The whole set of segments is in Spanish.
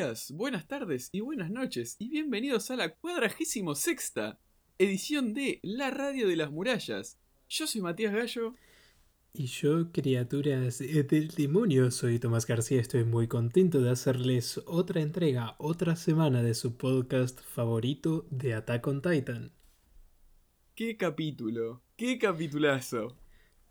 Días, buenas tardes y buenas noches y bienvenidos a la cuadragésimo sexta edición de La Radio de las Murallas. Yo soy Matías Gallo. Y yo, criaturas del demonio, soy Tomás García. Estoy muy contento de hacerles otra entrega, otra semana de su podcast favorito de Attack on Titan. ¡Qué capítulo! ¡Qué capitulazo!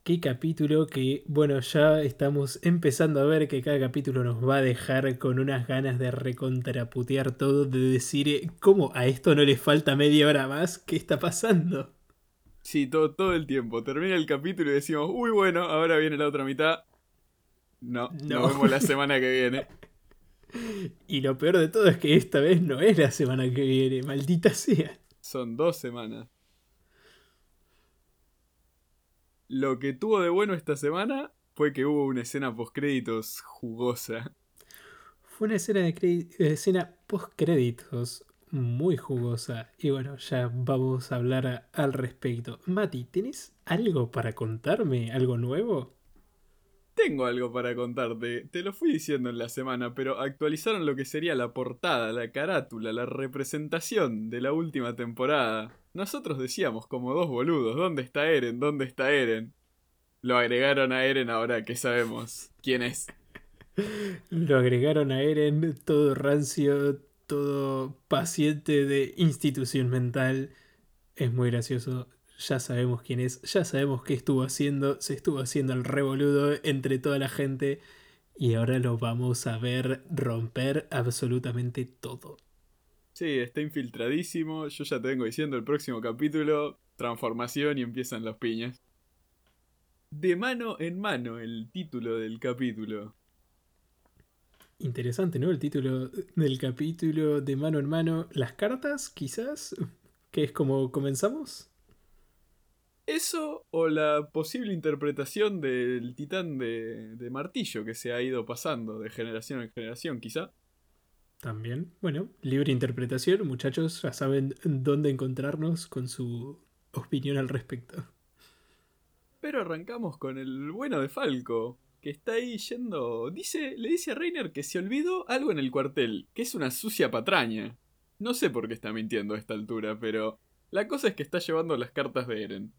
Qué capítulo que, bueno, ya estamos empezando a ver que cada capítulo nos va a dejar con unas ganas de recontraputear todo, de decir, eh, ¿cómo a esto no le falta media hora más? ¿Qué está pasando? Sí, todo, todo el tiempo. Termina el capítulo y decimos, uy, bueno, ahora viene la otra mitad. No, no. nos vemos la semana que viene. Y lo peor de todo es que esta vez no es la semana que viene, maldita sea. Son dos semanas. Lo que tuvo de bueno esta semana fue que hubo una escena post-créditos jugosa. Fue una escena de escena post-créditos muy jugosa. Y bueno, ya vamos a hablar al respecto. Mati, ¿tenés algo para contarme? ¿Algo nuevo? Tengo algo para contarte, te lo fui diciendo en la semana, pero actualizaron lo que sería la portada, la carátula, la representación de la última temporada. Nosotros decíamos como dos boludos, ¿dónde está Eren? ¿Dónde está Eren? Lo agregaron a Eren ahora que sabemos quién es. Lo agregaron a Eren, todo rancio, todo paciente de institución mental. Es muy gracioso ya sabemos quién es, ya sabemos qué estuvo haciendo, se estuvo haciendo el revoludo entre toda la gente y ahora lo vamos a ver romper absolutamente todo. Sí, está infiltradísimo, yo ya te vengo diciendo el próximo capítulo, transformación y empiezan las piñas. De mano en mano el título del capítulo. Interesante, ¿no? El título del capítulo de mano en mano. Las cartas, quizás, que es como comenzamos. Eso o la posible interpretación del titán de, martillo que se ha ido pasando de generación en generación, quizá. También, bueno, libre interpretación, muchachos, ya saben dónde encontrarnos con su opinión al respecto. Pero arrancamos con el bueno de Falco, que está ahí yendo. Dice, le dice a Reiner que se olvidó algo en el cuartel, que es una sucia patraña. No sé por qué está mintiendo a esta altura, pero la cosa es que está llevando las cartas de Eren.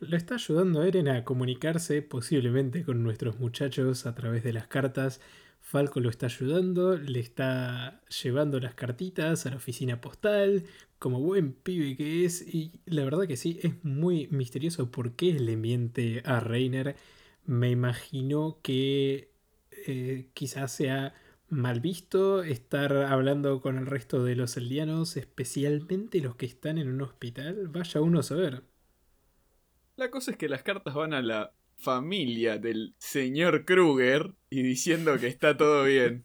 Lo está ayudando a Eren a comunicarse posiblemente con nuestros muchachos a través de las cartas. Falco lo está ayudando, le está llevando las cartitas a la oficina postal, como buen pibe que es, y la verdad que sí, es muy misterioso por qué le miente a Reiner. Me imagino que eh, quizás sea mal visto estar hablando con el resto de los eldianos, especialmente los que están en un hospital. Vaya uno a saber. La cosa es que las cartas van a la familia del señor Kruger y diciendo que está todo bien.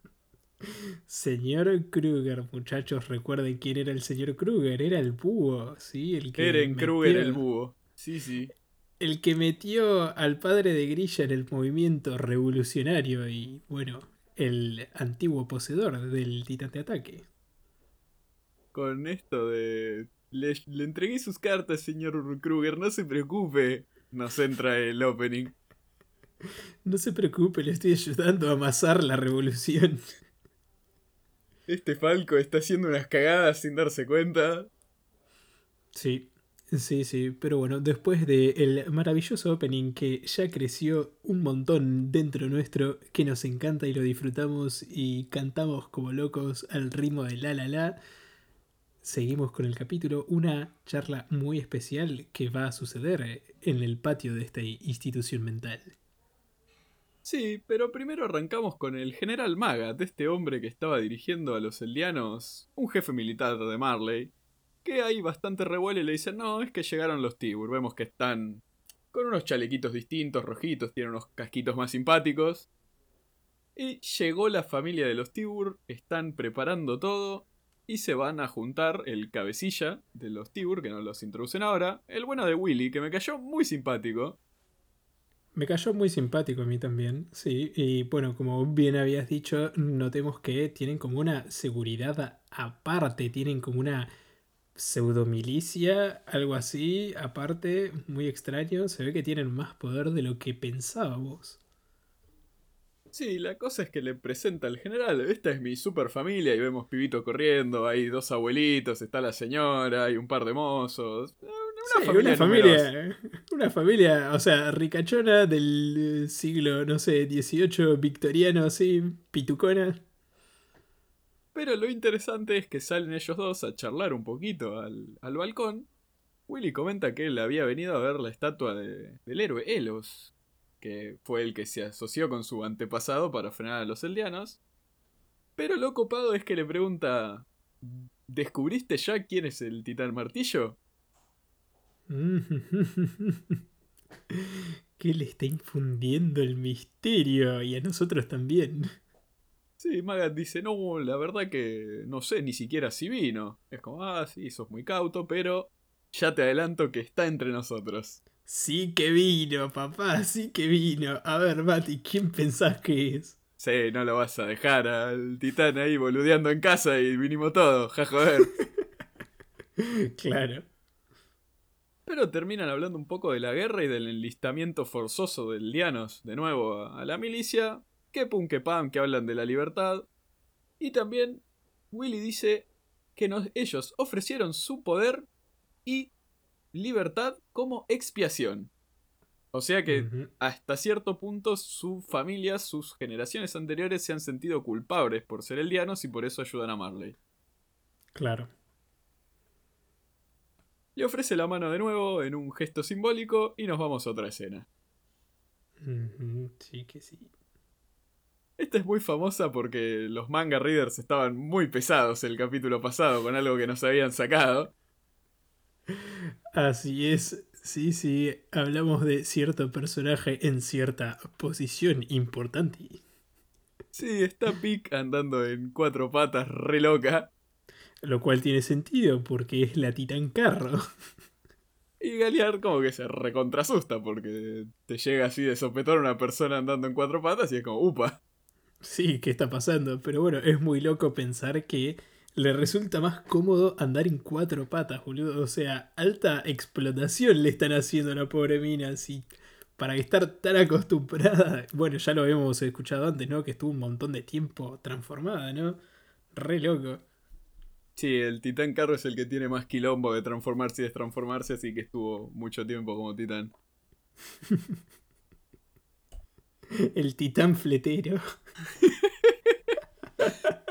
Señor Kruger, muchachos, recuerden quién era el señor Kruger, era el búho, ¿sí? El que Eren Kruger el búho, sí, sí. El que metió al padre de Grilla en el movimiento revolucionario y, bueno, el antiguo poseedor del titán de ataque. Con esto de le, entregué sus cartas, señor Kruger, no se preocupe. Nos entra el opening. No se preocupe, le estoy ayudando a amasar la revolución. Este Falco está haciendo unas cagadas sin darse cuenta. Sí, sí, sí. Pero bueno, después del maravilloso opening que ya creció un montón dentro nuestro, que nos encanta y lo disfrutamos y cantamos como locos al ritmo de la la la seguimos con el capítulo, una charla muy especial que va a suceder en el patio de esta institución mental. Sí, pero primero arrancamos con el general Magat, este hombre que estaba dirigiendo a los eldianos, un jefe militar de Marley, que ahí bastante revuelo y le dice, no, es que llegaron los Tibur, vemos que están con unos chalequitos distintos, rojitos, tienen unos casquitos más simpáticos. Y llegó la familia de los Tibur, están preparando todo, y se van a juntar el cabecilla de los Tibur, que nos los introducen ahora, el bueno de Willy, que me cayó muy simpático. Me cayó muy simpático a mí también, sí. Y bueno, como bien habías dicho, notemos que tienen como una seguridad aparte, tienen como una pseudomilicia, algo así, aparte, muy extraño. Se ve que tienen más poder de lo que pensábamos. Sí, la cosa es que le presenta al general, esta es mi super familia y vemos pibito corriendo, hay dos abuelitos, está la señora, hay un par de mozos. eh, Una Sí, familia. una familia, una familia, o sea, ricachona del eh, siglo, no sé, 18 victoriano, así, pitucona. Pero lo interesante es que salen ellos dos a charlar un poquito al, al balcón. Willy comenta que él había venido a ver la estatua de- del héroe Elos, que fue el que se asoció con su antepasado para frenar a los eldianos. Pero lo copado es que le pregunta: ¿Descubriste ya quién es el titán martillo? que le está infundiendo el misterio y a nosotros también. Sí, Magat dice: No, la verdad que no sé ni siquiera si vino. Es como: Ah, sí, sos muy cauto, pero ya te adelanto que está entre nosotros. Sí que vino, papá, sí que vino. A ver, Mati, ¿quién pensás que es? Sí, no lo vas a dejar al titán ahí boludeando en casa y vinimos todos, ja joder. Claro. Pero terminan hablando un poco de la guerra y del enlistamiento forzoso del Dianos de nuevo a a la milicia. Que pum que pam, que hablan de la libertad. Y también Willy dice que nos- ellos ofrecieron su poder y libertad como expiación. O sea que hasta cierto punto su familia, sus generaciones anteriores se han sentido culpables por ser eldianos y por eso ayudan a Marley. Claro. Le ofrece la mano de nuevo en un gesto simbólico y nos vamos a otra escena. Sí que sí. Esta es muy famosa porque los manga readers estaban muy pesados el capítulo pasado con algo que nos habían sacado. Así es. Sí, sí. Hablamos de cierto personaje en cierta posición importante. Sí, está Pic andando en cuatro patas re loca. Lo cual tiene sentido porque es la Titán Carro. Y Galear como que se recontrasusta porque te llega así de sopetón una persona andando en cuatro patas y es como, upa. Sí, ¿qué está pasando? Pero bueno, es muy loco pensar que le resulta más cómodo andar en cuatro patas, boludo. O sea, alta explotación le están haciendo a la pobre mina, así. Para estar tan acostumbrada. Bueno, ya lo habíamos escuchado antes, ¿no? Que estuvo un montón de tiempo transformada, ¿no? Re loco. Sí, el titán carro es el que tiene más quilombo de transformarse y destransformarse, así que estuvo mucho tiempo como titán. El titán fletero.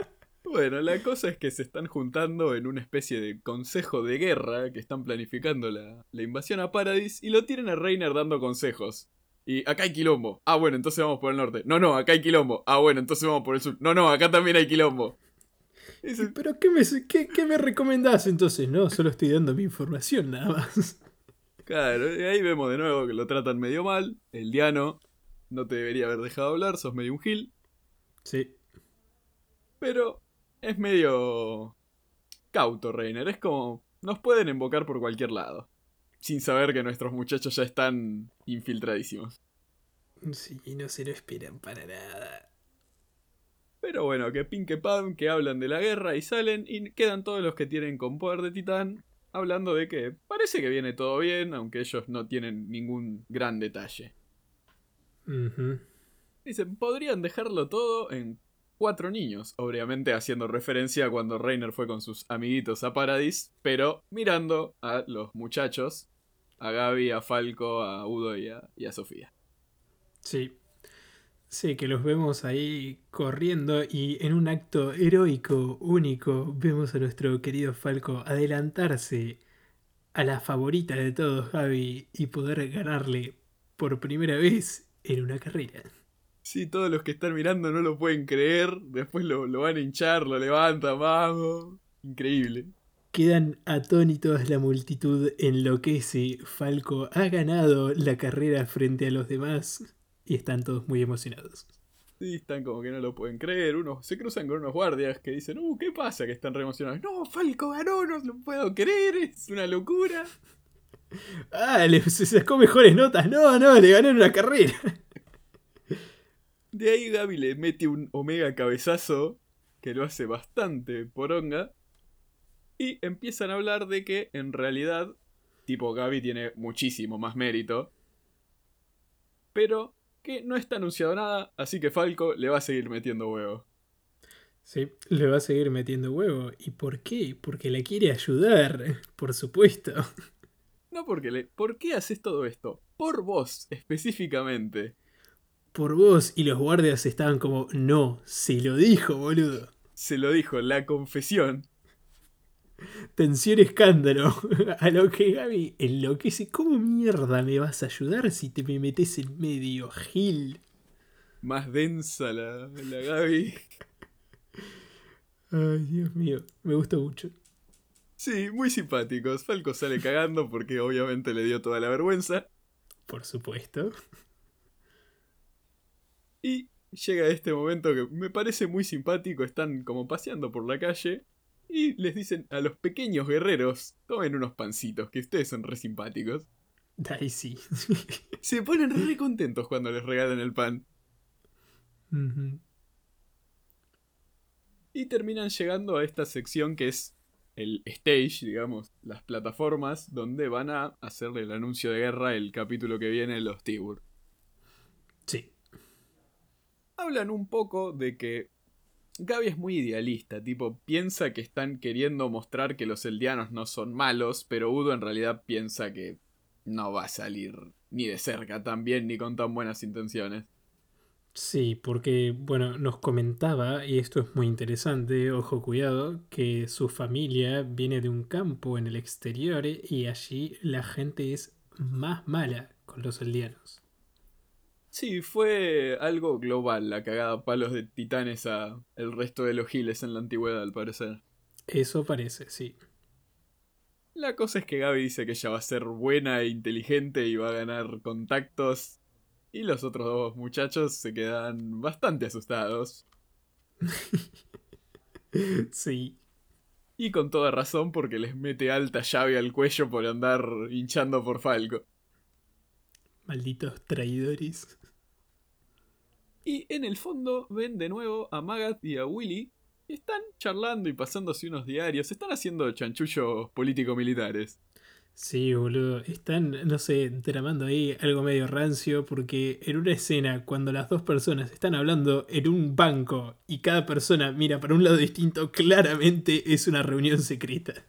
Bueno, la cosa es que se están juntando en una especie de consejo de guerra que están planificando la, la invasión a Paradis y lo tienen a Reiner dando consejos. Y acá hay quilombo. Ah, bueno, entonces vamos por el norte. No, no, acá hay quilombo. Ah, bueno, entonces vamos por el sur. No, no, acá también hay quilombo. Dice, ¿Pero qué me, qué, qué me recomendás entonces? No, solo estoy dando mi información nada más. claro, y ahí vemos de nuevo que lo tratan medio mal. El Diano no te debería haber dejado hablar, sos medio un gil. Sí. Pero es medio cauto, Reiner. Es como, nos pueden invocar por cualquier lado. Sin saber que nuestros muchachos ya están infiltradísimos. Sí, no se lo esperan para nada. Pero bueno, que pin que pam, que hablan de la guerra y salen y quedan todos los que tienen con poder de titán hablando de que parece que viene todo bien, aunque ellos no tienen ningún gran detalle. Ujú. Dicen, podrían dejarlo todo en cuatro niños, obviamente haciendo referencia a cuando Reiner fue con sus amiguitos a Paradis, pero mirando a los muchachos, a Gaby, a Falco, a Udo y a, y a Sofía. Sí. Sí, que los vemos ahí corriendo y en un acto heroico, único, vemos a nuestro querido Falco adelantarse a la favorita de todos, Gaby, y poder ganarle por primera vez en una carrera. Sí, todos los que están mirando no lo pueden creer, después lo, lo van a hinchar, lo levantan, vamos. Increíble. Quedan atónitos, la multitud enloquece, Falco ha ganado la carrera frente a los demás y están todos muy emocionados. Sí, están como que no lo pueden creer. Unos se cruzan con unos guardias que dicen, uh, ¿qué pasa? Que están re emocionados. No, Falco ganó, no lo puedo creer, es una locura. Ah, le, se sacó mejores notas. No, no, le ganaron la carrera. De ahí Gaby le mete un omega cabezazo que lo hace bastante poronga. Y empiezan a hablar de que en realidad, tipo Gaby tiene muchísimo más mérito. Pero que no está anunciado nada, así que Falco le va a seguir metiendo huevo. Sí, le va a seguir metiendo huevo. ¿Y por qué? Porque le quiere ayudar, por supuesto. No porque le... ¿Por qué haces todo esto? Por vos, específicamente. Por vos y los guardias estaban como, no, se lo dijo, boludo. Se lo dijo, la confesión. Tensión escándalo. A lo que Gaby enloquece. ¿Cómo mierda me vas a ayudar si te me metes en medio, Gil? Más densa la, la Gaby. Ay, Dios mío, me gusta mucho. Sí, muy simpáticos. Falco sale cagando porque obviamente le dio toda la vergüenza. Por supuesto. Y llega este momento que me parece muy simpático. Están como paseando por la calle y les dicen a los pequeños guerreros, tomen unos pancitos, que ustedes son re simpáticos. Ay, sí. Se ponen re contentos cuando les regalan el pan. Y terminan llegando a esta sección que es el stage, digamos, las plataformas donde van a hacerle el anuncio de guerra el capítulo que viene, los Tibur. Hablan un poco de que Gaby es muy idealista, tipo, piensa que están queriendo mostrar que los eldianos no son malos, pero Udo en realidad piensa que no va a salir ni de cerca tan bien ni con tan buenas intenciones. Sí, porque, bueno, nos comentaba, y esto es muy interesante, ojo cuidado, que su familia viene de un campo en el exterior y allí la gente es más mala con los eldianos. Sí, fue algo global la cagada a palos de titanes a el resto de los giles en la antigüedad, al parecer. Eso parece, sí. La cosa es que Gaby dice que ella va a ser buena e inteligente y va a ganar contactos. Y los otros dos muchachos se quedan bastante asustados. sí. Y con toda razón porque les mete alta llave al cuello por andar hinchando por Falco. Malditos traidores. Y en el fondo ven de nuevo a Magat y a Willy. Y están charlando y pasándose unos diarios. Están haciendo chanchullos político-militares. Sí, boludo. Están, no sé, tramando ahí algo medio rancio porque en una escena, cuando las dos personas están hablando en un banco y cada persona mira para un lado distinto, claramente es una reunión secreta.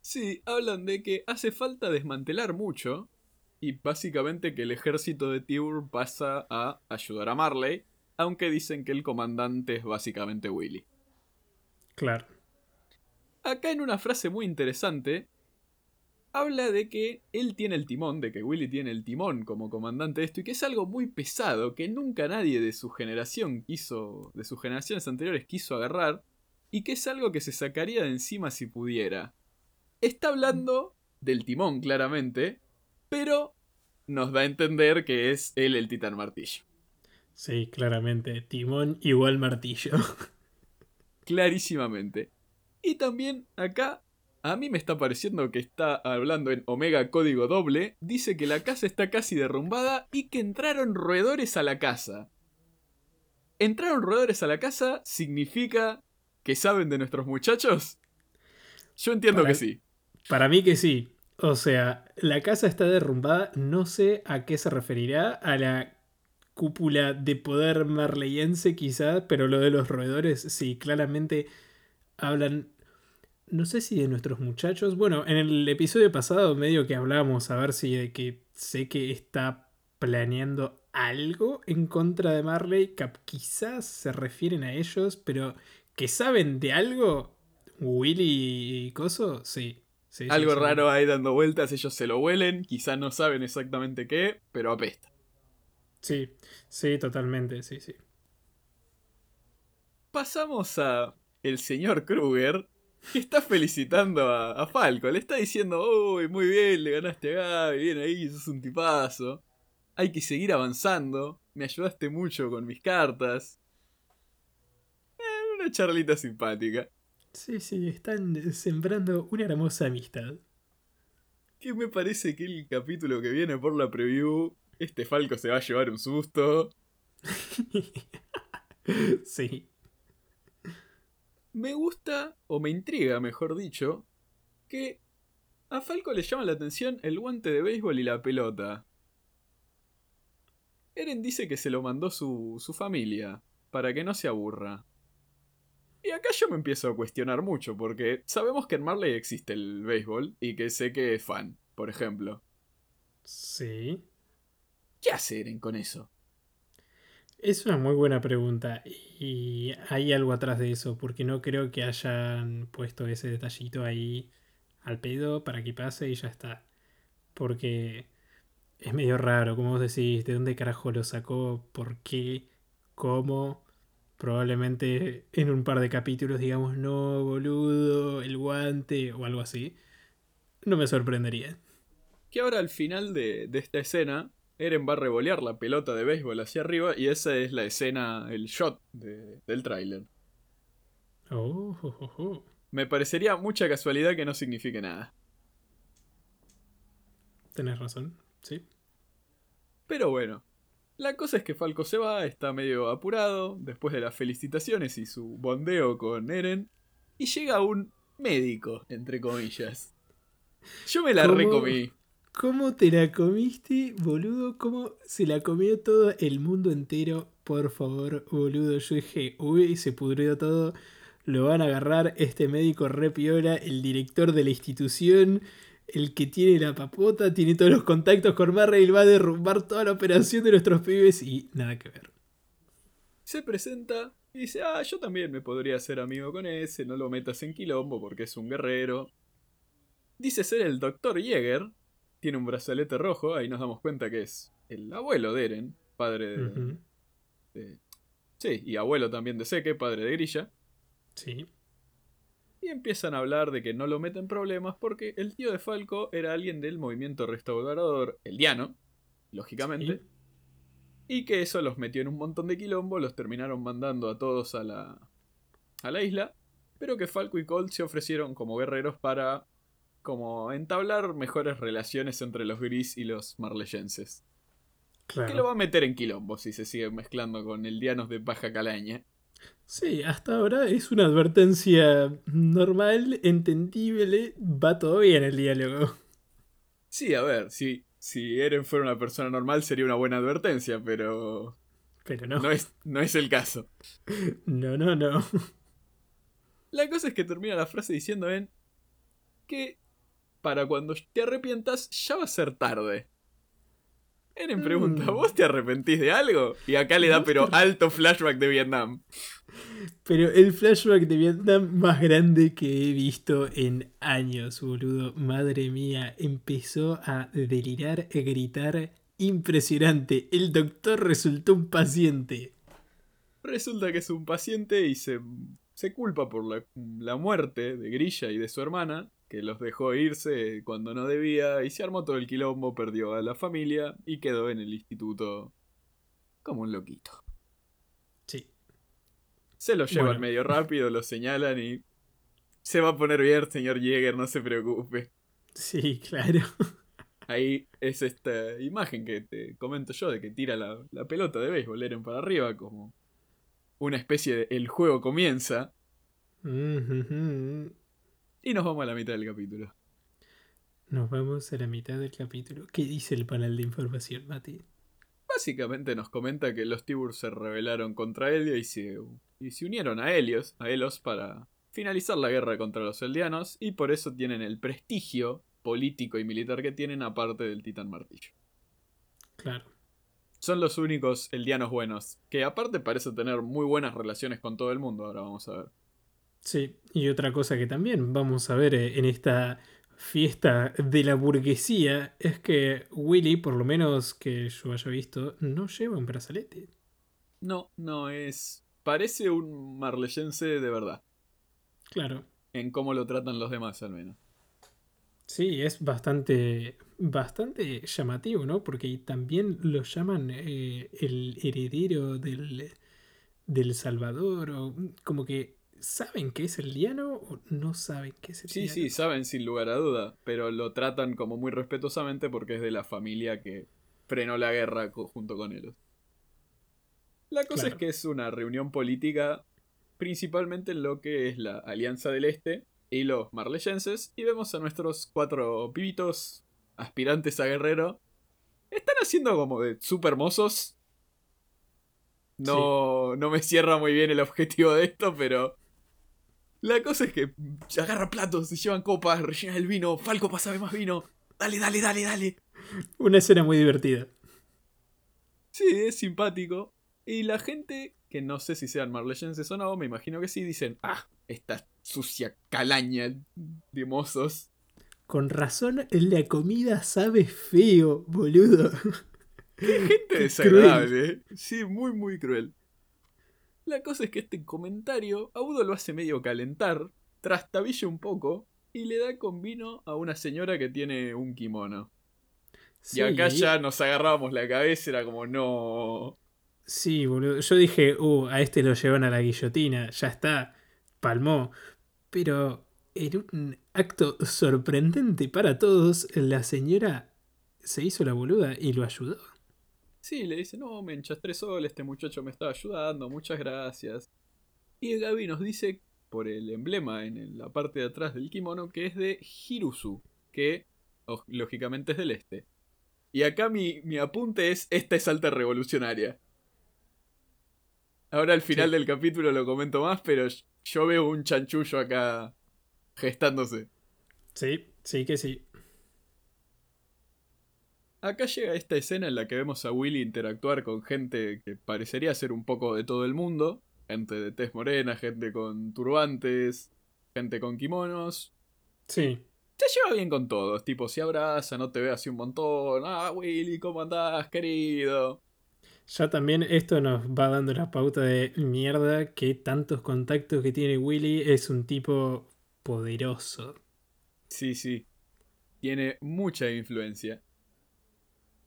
Sí, hablan de que hace falta desmantelar mucho y básicamente que el ejército de Tibur pasa a ayudar a Marley, aunque dicen que el comandante es básicamente Willy. Claro. Acá en una frase muy interesante, habla de que él tiene el timón, de que Willy tiene el timón como comandante de esto, y que es algo muy pesado, que nunca nadie de su generación quiso, de sus generaciones anteriores quiso agarrar, y que es algo que se sacaría de encima si pudiera. Está hablando del timón, claramente, pero nos da a entender que es él el titán martillo. Sí, claramente. Timón igual martillo. Clarísimamente. Y también acá, a mí me está pareciendo que está hablando en Omega Código Doble, dice que la casa está casi derrumbada y que entraron roedores a la casa. ¿Entraron roedores a la casa significa que saben de nuestros muchachos? Yo entiendo Para- que sí. Para mí que sí. O sea, la casa está derrumbada, no sé a qué se referirá, a la cúpula de poder marleyense quizás, pero lo de los roedores, sí, claramente hablan, no sé si de nuestros muchachos, bueno, en el episodio pasado medio que hablábamos a ver si de que sé que está planeando algo en contra de Marley, quizás se refieren a ellos, pero que saben de algo, Willy y Coso, sí. Sí, Algo sí. raro ahí dando vueltas, ellos se lo huelen, quizá no saben exactamente qué, pero apesta. Sí, sí, totalmente, sí, sí. Pasamos a el señor Kruger, que está felicitando a, a Falco. Le está diciendo, uy, muy bien, le ganaste a Gaby, bien ahí, sos un tipazo. Hay que seguir avanzando, me ayudaste mucho con mis cartas. Eh, una charlita simpática. Sí, sí, están sembrando una hermosa amistad. Que me parece que el capítulo que viene por la preview, este Falco se va a llevar un susto. sí. Me gusta, o me intriga, mejor dicho, que a Falco le llama la atención el guante de béisbol y la pelota. Eren dice que se lo mandó su, su familia, para que no se aburra. Y acá yo me empiezo a cuestionar mucho, porque sabemos que en Marley existe el béisbol y que sé que es fan, por ejemplo. Sí. ¿Qué hace Eren con eso? Es una muy buena pregunta y hay algo atrás de eso, porque no creo que hayan puesto ese detallito ahí al pedo para que pase y ya está. Porque es medio raro, como vos decís, ¿de dónde carajo lo sacó? ¿Por qué? ¿Cómo? Probablemente en un par de capítulos digamos, no, boludo, el guante o algo así. No me sorprendería. Que ahora al final de, de esta escena, Eren va a revolear la pelota de béisbol hacia arriba y esa es la escena, el shot de- del tráiler. Oh, oh, oh, oh. Me parecería mucha casualidad que no signifique nada. tenés razón, sí. Pero bueno, la cosa es que Falco se va, está medio apurado, después de las felicitaciones y su bondeo con Eren, y llega un médico, entre comillas. Yo me la ¿Cómo? recomí. ¿Cómo te la comiste, boludo? ¿Cómo se la comió todo el mundo entero? Por favor, boludo. Yo dije, uy, se pudrió todo. Lo van a agarrar este médico re piola, el director de la institución, el que tiene la papota, tiene todos los contactos con Marray, va a derrumbar toda la operación de nuestros pibes y nada que ver. Se presenta y dice, ah, yo también me podría hacer amigo con ese, no lo metas en quilombo porque es un guerrero. Dice ser el doctor Jäger, tiene un brazalete rojo, ahí nos damos cuenta que es el abuelo de Eren, padre de... De- sí, y abuelo también de Seke, padre de Grilla. Sí. Y empiezan a hablar de que no lo meten problemas porque el tío de Falco era alguien del movimiento restaurador, el Diano, lógicamente. Sí. Y que eso los metió en un montón de quilombo, los terminaron mandando a todos a la, a la isla. Pero que Falco y Colt se ofrecieron como guerreros para como entablar mejores relaciones entre los gris y los marleyenses. Que lo Claro. va a meter en quilombo si se sigue mezclando con el Dianos de Baja Calaña. Sí, hasta ahora es una advertencia normal, entendible, va todo bien el diálogo. Sí, a ver, si, si Eren fuera una persona normal sería una buena advertencia, pero Pero no. no es, no es el caso. No, no, no. La cosa es que termina la frase diciendo en que para cuando te arrepientas ya va a ser tarde. Eren pregunta, Mm. ¿vos te arrepentís de algo? Y acá le da ¿Vos pero alto flashback de Vietnam. Pero el flashback de Vietnam más grande que he visto en años, boludo. Madre mía, empezó a delirar, a gritar. Impresionante. El doctor resultó un paciente. Resulta que es un paciente y se, se culpa por la, la muerte de Grilla y de su hermana, que los dejó irse cuando no debía, y se armó todo el quilombo, perdió a la familia y quedó en el instituto como un loquito. Sí. Se lo llevan Bueno. medio rápido, lo señalan y se va a poner bien, señor Jäger, no se preocupe. Sí, claro. Ahí es esta imagen que te comento yo de que tira la, la pelota de béisbol Eren para arriba como una especie de el juego comienza. Y nos vamos a la mitad del capítulo. Nos vamos a la mitad del capítulo. ¿Qué dice el panel de información, Mati? Básicamente nos comenta que los Tibur se rebelaron contra Helio y se, y se unieron a Helios, a para finalizar la guerra contra los Eldianos y por eso tienen el prestigio político y militar que tienen aparte del Titán Martillo. Claro. Son los únicos Eldianos buenos, que aparte parece tener muy buenas relaciones con todo el mundo, ahora vamos a ver. Sí, y otra cosa que también vamos a ver eh, en esta fiesta de la burguesía es que Willy, por lo menos que yo haya visto, no lleva un brazalete. No, no es... Parece un marleyense de verdad, Claro. en cómo lo tratan los demás al menos. Sí, es bastante, bastante llamativo, ¿no? Porque también lo llaman eh, el heredero del, del Salvador, o como que saben que es el Diano o no saben que es el Sí, Diano. sí, saben sin lugar a duda, pero lo tratan como muy respetuosamente porque es de la familia que frenó la guerra junto con ellos. La cosa Claro. es que es una reunión política principalmente en lo que es la Alianza del Este y los marleyenses y vemos a nuestros cuatro pibitos aspirantes a guerrero. Están haciendo como de super mozos No, no me cierra muy bien el objetivo de esto, pero. La cosa es que agarran platos, se llevan copas, rellenan el vino. Falco, pásame más vino. Dale, dale, dale, dale. Una escena muy divertida. Sí, es simpático. Y la gente, que no sé si sean marleyenses o no, me imagino que sí, dicen: Ah, esta sucia calaña de mozos. Con razón, la comida sabe feo, boludo. Qué gente desagradable. ¿eh? Sí, muy, muy cruel. La cosa es que este comentario a Udo lo hace medio calentar, trastabilla un poco y le da con vino a una señora que tiene un kimono. Y acá ya nos agarrábamos la cabeza, era como, no. Sí, boludo. Yo dije, uh, a este lo llevan a la guillotina, ya está, palmó. Pero en un acto sorprendente para todos, la señora se hizo la boluda y lo ayudó. Sí, le dice, no, me enchastré sol, este muchacho me estaba ayudando, muchas gracias. Y Gaby nos dice, por el emblema en la parte de atrás del kimono, que es de Hirusu, que lógicamente es del este. Y acá mi, mi apunte es, esta es alta revolucionaria. Ahora al final del capítulo lo comento más, pero yo veo un chanchullo acá gestándose. Sí, sí que sí. Acá llega esta escena en la que vemos a Willy interactuar con gente que parecería ser un poco de todo el mundo. Gente de tez morena, gente con turbantes, gente con kimonos. Sí. Se lleva bien con todos, tipo, se abraza, no te ve así un montón. Ah, Willy, ¿cómo andás, querido? Ya también esto nos va dando la pauta de mierda que tantos contactos que tiene Willy es un tipo poderoso. Sí, sí. Tiene mucha influencia.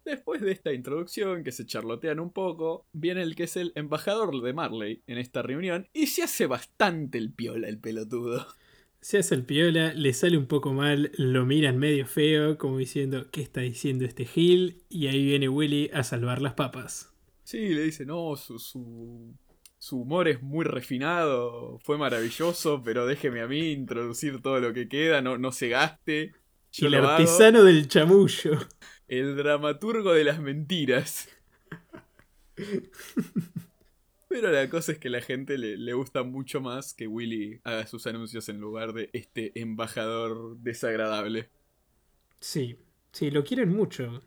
Después de esta introducción, que se charlotean un poco, viene el que es el embajador de Marley en esta reunión y se hace bastante el piola el pelotudo. Se hace el piola, le sale un poco mal, lo miran medio feo, como diciendo, ¿qué está diciendo este Gil? Y ahí viene Willy a salvar las papas. Sí, le dice, no, su, su, humor es muy refinado, fue maravilloso, pero déjeme a mí introducir todo lo que queda, no, no se gaste. El artesano del chamullo el dramaturgo de las mentiras. Pero la cosa es que a la gente le, gusta mucho más que Willy haga sus anuncios en lugar de este embajador desagradable. Sí, sí, lo quieren mucho.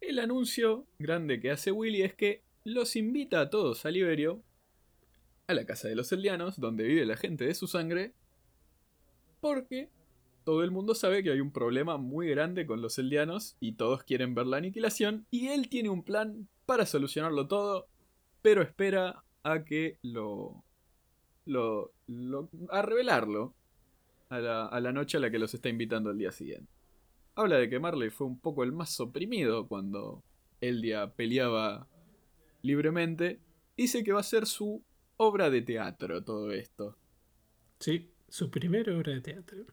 El anuncio grande que hace Willy es que los invita a todos a Liberio, a la casa de los Eldianos, donde vive la gente de su sangre, porque todo el mundo sabe que hay un problema muy grande con los eldianos y todos quieren ver la aniquilación y él tiene un plan para solucionarlo todo, pero espera a que lo... lo, a revelarlo a la, a la noche a la que los está invitando el día siguiente. Habla de que Marley fue un poco el más oprimido cuando Eldia peleaba libremente. Dice que va a ser su obra de teatro todo esto. Sí, su primera obra de teatro.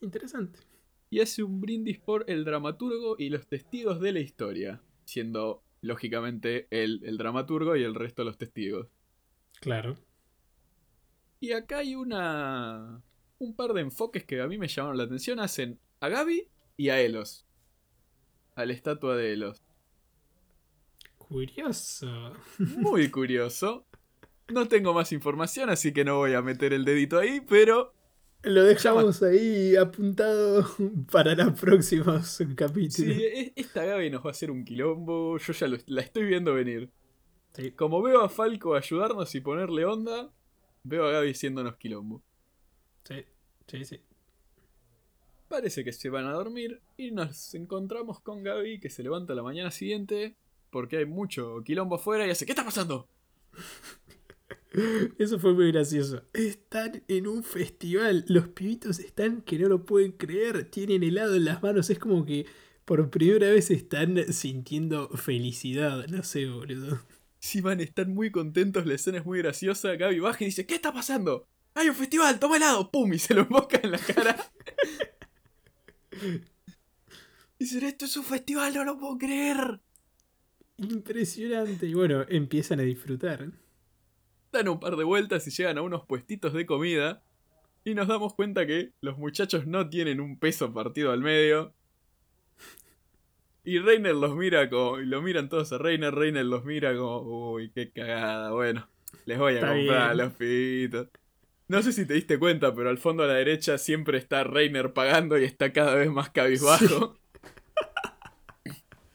Interesante. Y hace un brindis por el dramaturgo y los testigos de la historia, siendo lógicamente él el dramaturgo y el resto los testigos. Claro. Y acá hay una. un par de enfoques que a mí me llamaron la atención. Hacen a Gaby y a Elos. A la estatua de Elos. Curioso. Muy curioso. No tengo más información, así que no voy a meter el dedito ahí, pero lo dejamos ahí apuntado para los próximos capítulos. Sí, esta Gaby nos va a hacer un quilombo. Yo ya la estoy viendo venir. Como veo a Falco ayudarnos y ponerle onda, veo a Gaby haciéndonos quilombo. Sí, sí, sí. Parece que se van a dormir y nos encontramos con Gaby que se levanta la mañana siguiente porque hay mucho quilombo afuera y hace ¿Qué está pasando? Eso fue muy gracioso. Están en un festival. Los pibitos están que no lo pueden creer. Tienen helado en las manos. Es como que por primera vez están sintiendo felicidad. No sé, boludo. Sí, van, están muy contentos. La escena es muy graciosa. Gaby baja y dice: ¿Qué está pasando? ¡Hay un festival! ¡Toma helado! ¡Pum! Y se lo mosca en la cara. Dicen: Esto es un festival, no lo puedo creer. Impresionante. Y bueno, empiezan a disfrutar dan un par de vueltas y llegan a unos puestitos de comida. Y nos damos cuenta que los muchachos no tienen un peso partido al medio. Y Reiner los mira como. Y lo miran todos a Reiner. Reiner los mira como. Uy, qué cagada. Bueno, les voy a Está comprar bien. los pitos. No sé si te diste cuenta, pero al fondo a la derecha siempre está Reiner pagando y está cada vez más cabizbajo.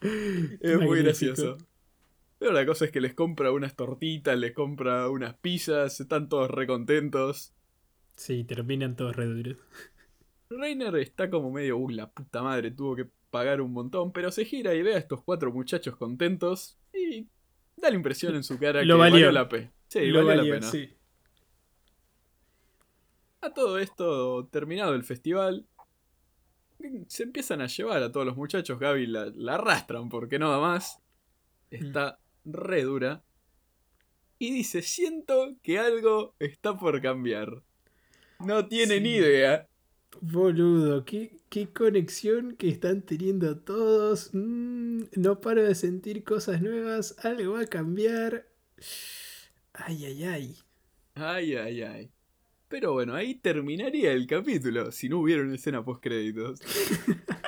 es muy gracioso. Pero la cosa es que les compra unas tortitas, les compra unas pizzas, están todos recontentos. Sí, terminan todos re duros. Reiner está como medio, uy, la puta madre, tuvo que pagar un montón, pero se gira y ve a estos cuatro muchachos contentos y da la impresión en su cara Lo que valió. valió la pena. Sí, Lo valió valió, la pena. sí. A todo esto, terminado el festival, se empiezan a llevar a todos los muchachos. Gaby la, la arrastran porque no da más. Está re dura. Y dice, siento que algo está por cambiar. No tiene Sí. ni idea. Boludo, qué, qué conexión que están teniendo todos. Mm, no paro de sentir cosas nuevas. Algo va a cambiar. Ay, ay, ay. Ay, ay, ay. Pero bueno, ahí terminaría el capítulo si no hubiera una escena post créditos.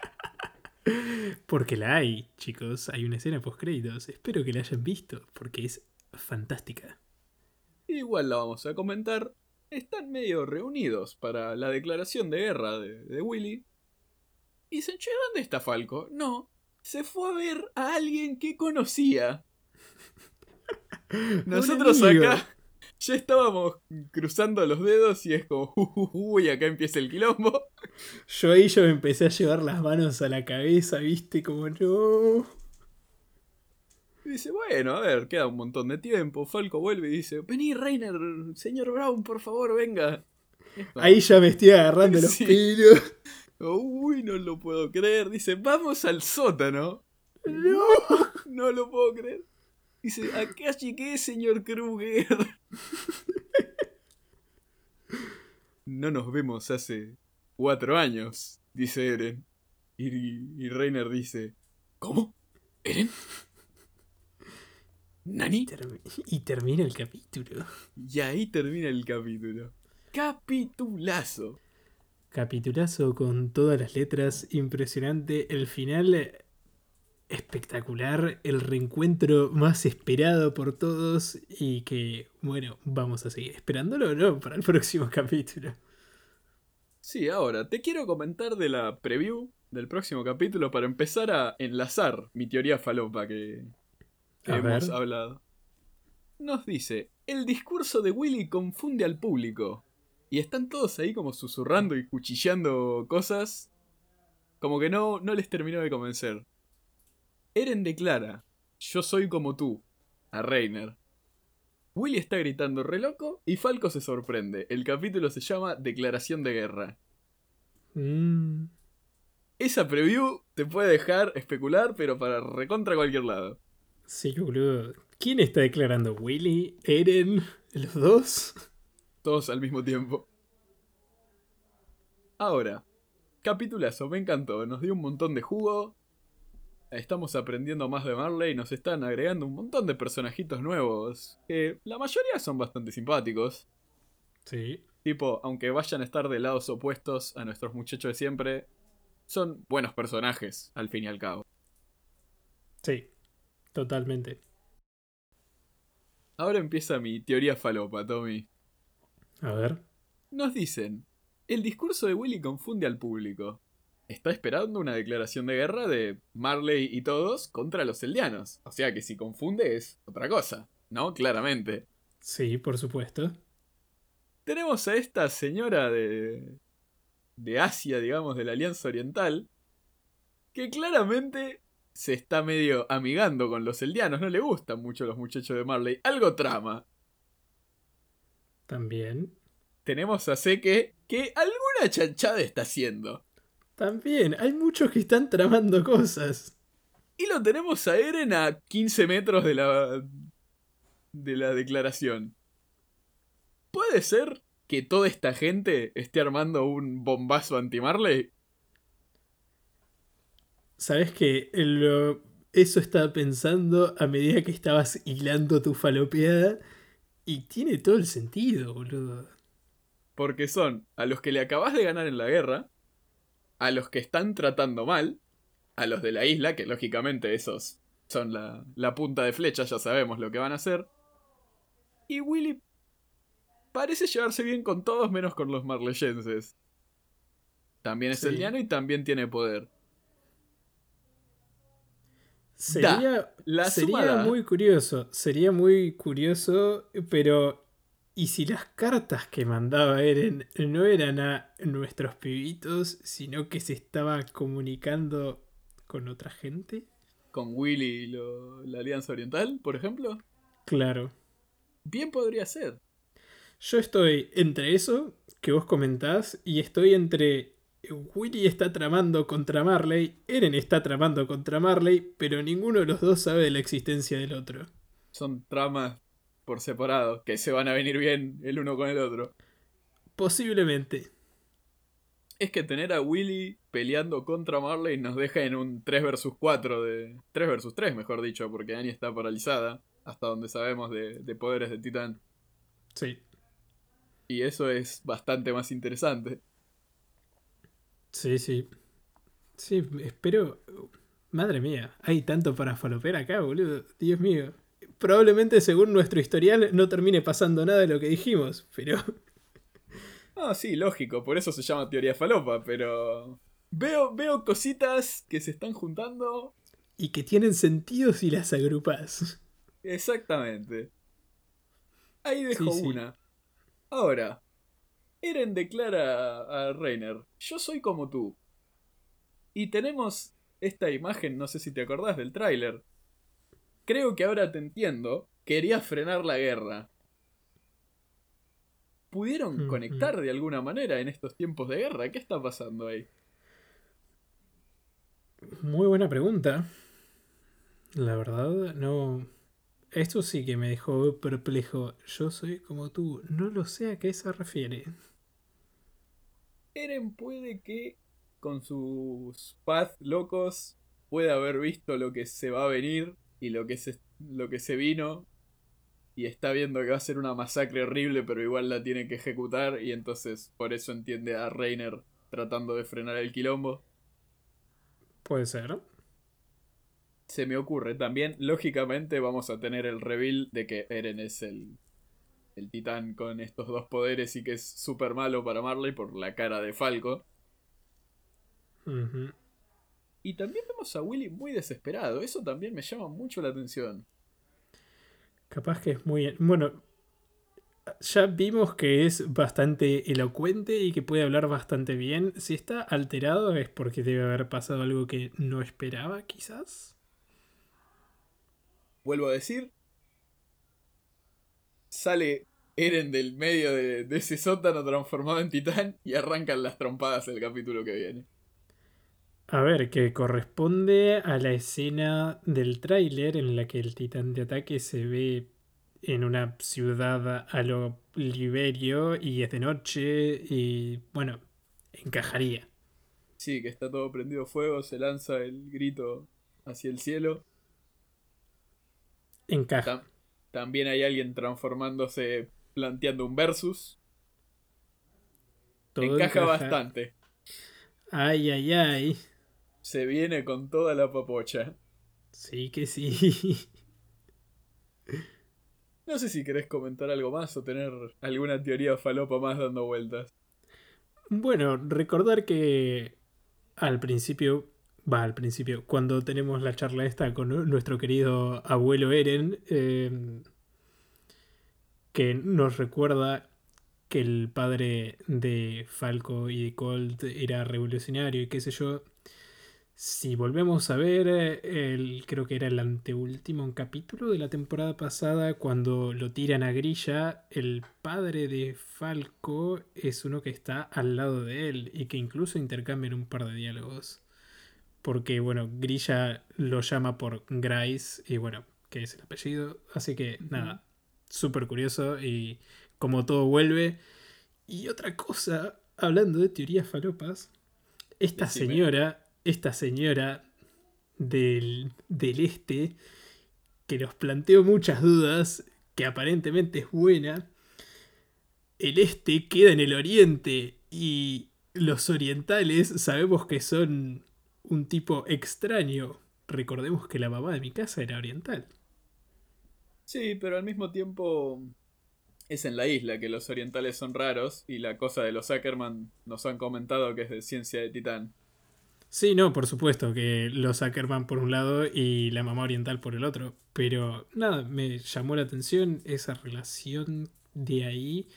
Porque la hay, chicos. Hay una escena post créditos. Espero que la hayan visto, porque es fantástica. Igual la vamos a comentar. Están medio reunidos para la declaración de guerra de, de Willy. Y dicen, che, ¿dónde está Falco? No, se fue a ver a alguien que conocía. Nosotros acá ya estábamos cruzando los dedos y es como, uy, acá empieza el quilombo. Yo ahí yo me empecé a llevar las manos a la cabeza, viste, como no. Y dice, bueno, a ver, queda un montón de tiempo. Falco vuelve y dice, vení, Reiner, señor Brown, por favor, venga. Ahí ya me estoy agarrando los Sí. pelos. Uy, no lo puedo creer. Dice, vamos al sótano. No. No lo puedo creer. Dice, acá llegué, señor Kruger. No nos vemos hace cuatro años, dice Eren. Y, y Reiner dice, ¿cómo? ¿Eren? ¿Nani? Termi- Y termina el capítulo. Y ahí termina el capítulo. Capitulazo. Capitulazo con todas las letras, impresionante. El final espectacular, el reencuentro más esperado por todos y que, bueno, vamos a seguir esperándolo, ¿no? Para el próximo capítulo. Sí, ahora te quiero comentar de la preview del próximo capítulo para empezar a enlazar mi teoría falopa que, hemos ver. hablado. Nos dice, el discurso de Willy confunde al público. Y están todos ahí como susurrando y cuchillando cosas. Como que no, no les terminó de convencer. Eren declara, yo soy como tú, a Reiner. Willy está gritando re loco y Falco se sorprende. El capítulo se llama Declaración de Guerra. Mm, Esa preview te puede dejar especular, pero para recontra cualquier lado. sí, boludo. ¿Quién está declarando? ¿Willy? ¿Eren? ¿Los dos? Todos al mismo tiempo. Ahora, capitulazo, me encantó. Nos dio un montón de jugo. Estamos aprendiendo más de Marley. Nos están agregando un montón de personajitos nuevos. Que la mayoría son bastante simpáticos. Sí. Tipo, aunque vayan a estar de lados opuestos a nuestros muchachos de siempre, son buenos personajes, al fin y al cabo. Sí, totalmente. Ahora empieza mi teoría falopa, Tommy. A ver. Nos dicen, el discurso de Willy confunde al público. Está esperando una declaración de guerra de Marley y todos contra los eldianos. O sea que si confunde es otra cosa, ¿no? Claramente. Sí, por supuesto. Tenemos a esta señora de... de Asia, digamos, de la Alianza Oriental, que claramente se está medio amigando con los eldianos. No le gustan mucho los muchachos de Marley. Algo trama. También. Tenemos a Seke que alguna chanchada está haciendo. También. Hay muchos que están tramando cosas. Y lo tenemos a Eren a 15 metros de la. de la declaración. ¿Puede ser que toda esta gente esté armando un bombazo anti-Marley? ¿Sabes que lo- eso estaba pensando a medida que estabas hilando tu falopeada? Y tiene todo el sentido, boludo. Porque son a los que le acabas de ganar en la guerra, a los que están tratando mal, a los de la isla, que lógicamente esos son la, la punta de flecha, ya sabemos lo que van a hacer. Y Willy parece llevarse bien con todos menos con los marleyenses. También es Sí. eldiano y también tiene poder. Sería, La sería muy curioso, sería muy curioso, pero ¿y si las cartas que mandaba Eren no eran a nuestros pibitos, sino que se estaba comunicando con otra gente? Con Willy y lo- la Alianza Oriental, por ejemplo. Claro. Bien podría ser. Yo estoy entre eso que vos comentás y estoy entre Willy está tramando contra Marley, Eren está tramando contra Marley, pero ninguno de los dos sabe de la existencia del otro. Son tramas por separado, que se van a venir bien el uno con el otro. Posiblemente. Es que tener a Willy peleando contra Marley nos deja en un 3 vs 4 de... 3 vs 3, mejor dicho, porque Annie está paralizada, hasta donde sabemos de, de poderes de Titán. Sí. Y eso es bastante más interesante. Sí, sí. Sí, espero. Madre mía, hay tanto para falopear acá, boludo. Dios mío. Probablemente según nuestro historial no termine pasando nada de lo que dijimos, pero Ah, sí, lógico, por eso se llama teoría falopa, pero... Veo, veo cositas que se están juntando. y que tienen sentido si las agrupas. Exactamente. Ahí dejo Sí, sí. una. Ahora, Eren declara a Reiner, yo soy como tú. Y tenemos esta imagen, no sé si te acordás del tráiler. Creo que ahora te entiendo. Quería frenar la guerra. ¿Pudieron Ujú. conectar de alguna manera en estos tiempos de guerra? ¿Qué está pasando ahí? Muy buena pregunta. La verdad, no. Esto sí que me dejó perplejo. Yo soy como tú. No lo sé a qué se refiere. Eren puede que con sus path locos pueda haber visto lo que se va a venir y lo que se, lo que se vino y está viendo que va a ser una masacre horrible pero igual la tiene que ejecutar y entonces por eso entiende a Reiner tratando de frenar el quilombo. Puede ser. Se me ocurre también, lógicamente vamos a tener el reveal de que Eren es el, el titán con estos dos poderes y que es súper malo para Marley por la cara de Falco. Ujú. Y también vemos a Willy muy desesperado. Eso también me llama mucho la atención. Capaz que es muy... Bueno, ya vimos que es bastante elocuente y que puede hablar bastante bien. Si está alterado es porque debe haber pasado algo que no esperaba, quizás. Vuelvo a decir. Sale Eren del medio de, de ese sótano transformado en titán y arrancan las trompadas el capítulo que viene. A ver, que corresponde a la escena del tráiler en la que el titán de ataque se ve en una ciudad a lo Liberio y es de noche y bueno, encajaría. Sí, que está todo prendido fuego, se lanza el grito hacia el cielo. Encaja. Tam- también hay alguien transformándose, planteando un versus. Todo encaja bastante. Ay, ay, ay. Se viene con toda la papocha. Sí que sí. No sé si querés comentar algo más o tener alguna teoría falopa más dando vueltas. Bueno, recordar que al principio, va al principio, cuando tenemos la charla esta con nu- nuestro querido abuelo Eren, eh, que nos recuerda que el padre de Falco y de Colt era revolucionario y qué sé yo. Si volvemos a ver, eh, el, creo que era el anteúltimo capítulo de la temporada pasada, cuando lo tiran a Grilla, el padre de Falco es uno que está al lado de él y que incluso intercambian un par de diálogos. Porque, bueno, Grilla lo llama por Grice y, bueno, que es el apellido. Así que, nada, súper curioso y como todo vuelve. Y otra cosa, hablando de teorías falopas, esta Decime. señora, esta señora del, del este, que nos planteó muchas dudas, que aparentemente es buena, el este queda en el oriente y los orientales sabemos que son un tipo extraño. Recordemos que la mamá de mi casa era oriental. Sí, pero al mismo tiempo es en la isla que los orientales son raros y la cosa de los Ackerman nos han comentado que es de ciencia de titán. Sí, no, por supuesto que los Ackerman por un lado y la mamá oriental por el otro. Pero nada, me llamó la atención esa relación de ahí.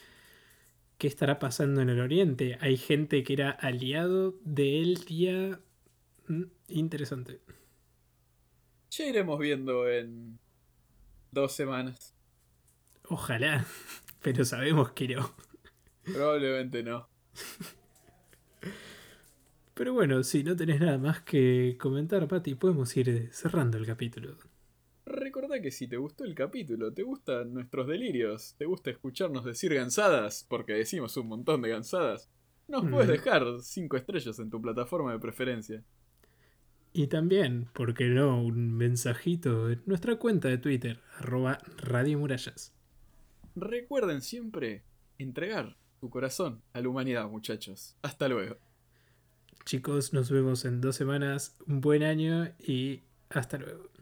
¿Qué estará pasando en el oriente? Hay gente que era aliado de él, tía. Mm, interesante. Ya iremos viendo en dos semanas. Ojalá, pero sabemos que no. Probablemente no. Pero bueno, si no tenés nada más que comentar, Pati, podemos ir cerrando el capítulo. Recordá que si te gustó el capítulo, te gustan nuestros delirios, te gusta escucharnos decir gansadas, porque decimos un montón de gansadas, nos puedes dejar 5 estrellas en tu plataforma de preferencia. Y también, ¿por qué no? Un mensajito en nuestra cuenta de Twitter, arroba Radio Murallas. Recuerden siempre entregar tu corazón a la humanidad, muchachos. Hasta luego. Chicos, nos vemos en dos semanas. Un buen año y hasta luego.